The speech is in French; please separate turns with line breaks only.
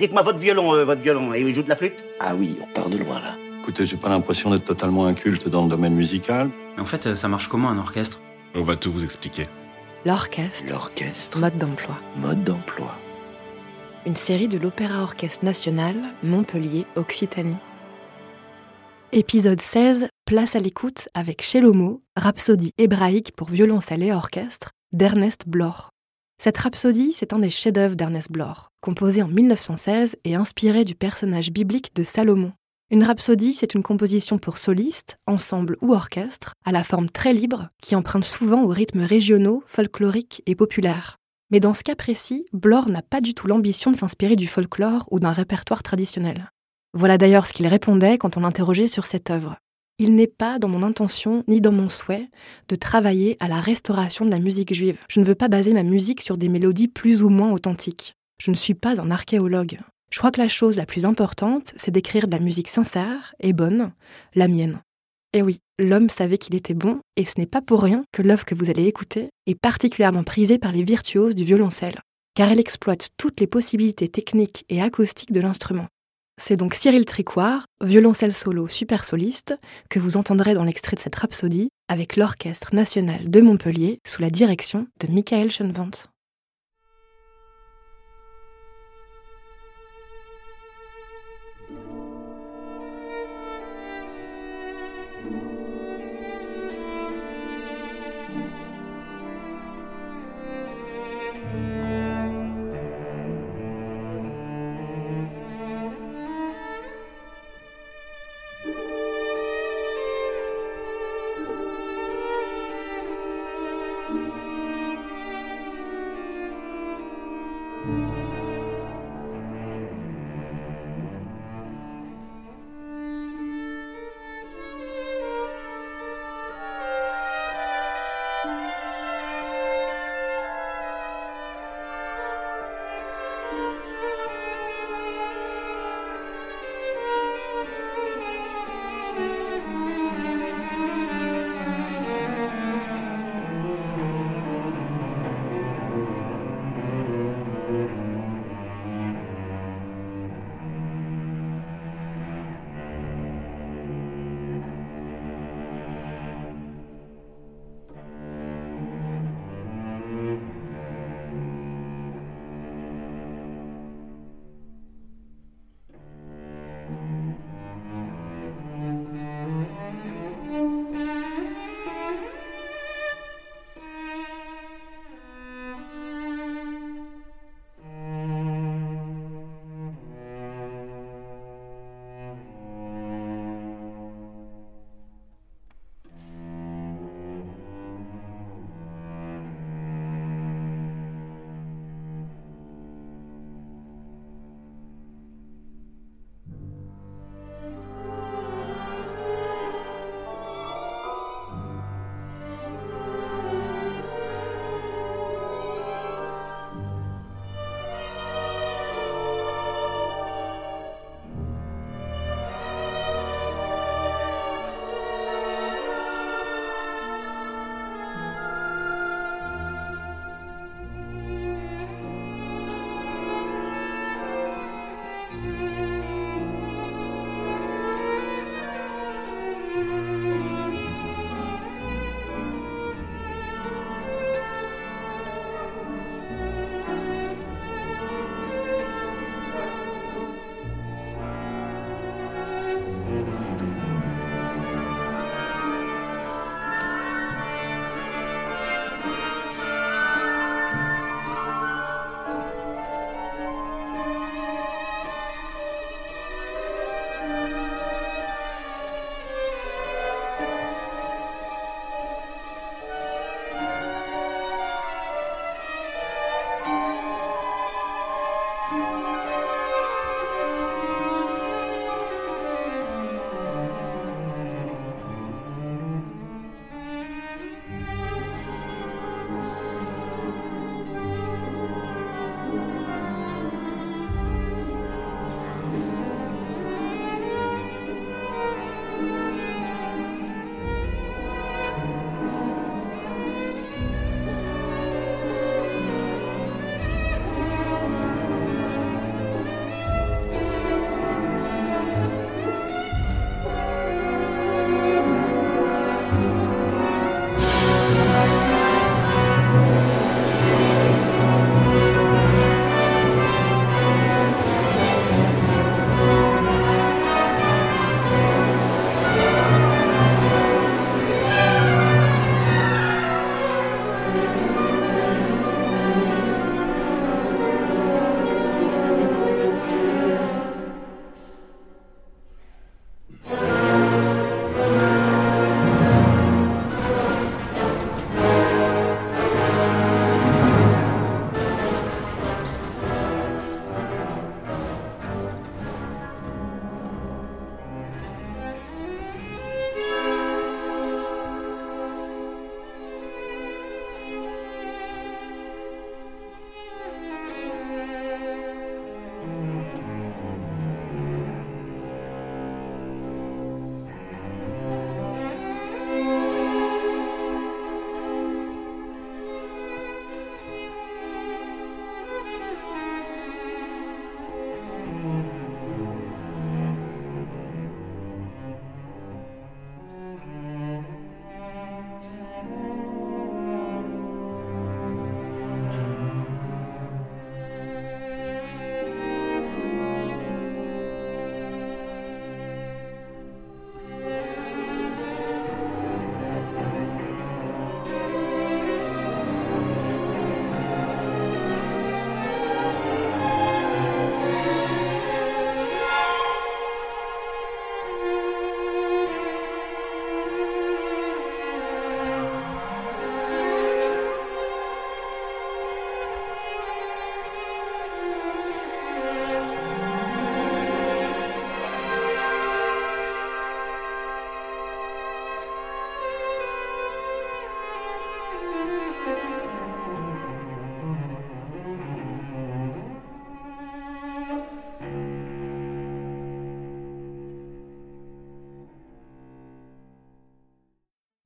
Dites-moi votre violon, euh, votre violon, et il joue de la flûte?
Ah oui, on part de loin là.
Écoutez, j'ai pas l'impression d'être totalement inculte dans le domaine musical.
Mais en fait, euh, ça marche comment un orchestre?
On va tout vous expliquer.
L'orchestre,
L'orchestre,
mode d'emploi.
mode d'emploi.
Une série de l'Opéra Orchestre National, Montpellier, Occitanie. Épisode 16, place à l'écoute avec Shelomo, rhapsodie hébraïque pour violoncelle et orchestre, d'Ernest Bloch. Cette rhapsodie, c'est un des chefs-d'œuvre d'Ernest Bloch, composé en 1916 et inspiré du personnage biblique de Salomon. Une rhapsodie, c'est une composition pour soliste, ensemble ou orchestre, à la forme très libre, qui emprunte souvent aux rythmes régionaux, folkloriques et populaires. Mais dans ce cas précis, Bloch n'a pas du tout l'ambition de s'inspirer du folklore ou d'un répertoire traditionnel. Voilà d'ailleurs ce qu'il répondait quand on l'interrogeait sur cette œuvre. Il n'est pas dans mon intention ni dans mon souhait de travailler à la restauration de la musique juive. Je ne veux pas baser ma musique sur des mélodies plus ou moins authentiques. Je ne suis pas un archéologue. Je crois que la chose la plus importante, c'est d'écrire de la musique sincère et bonne, la mienne. Et oui, l'homme savait qu'il était bon, et ce n'est pas pour rien que l'œuvre que vous allez écouter est particulièrement prisée par les virtuoses du violoncelle, car elle exploite toutes les possibilités techniques et acoustiques de l'instrument. C'est donc Cyril Tricoire, violoncelle solo super soliste, que vous entendrez dans l'extrait de cette rhapsodie avec l'Orchestre national de Montpellier sous la direction de Michael Schoenwandt.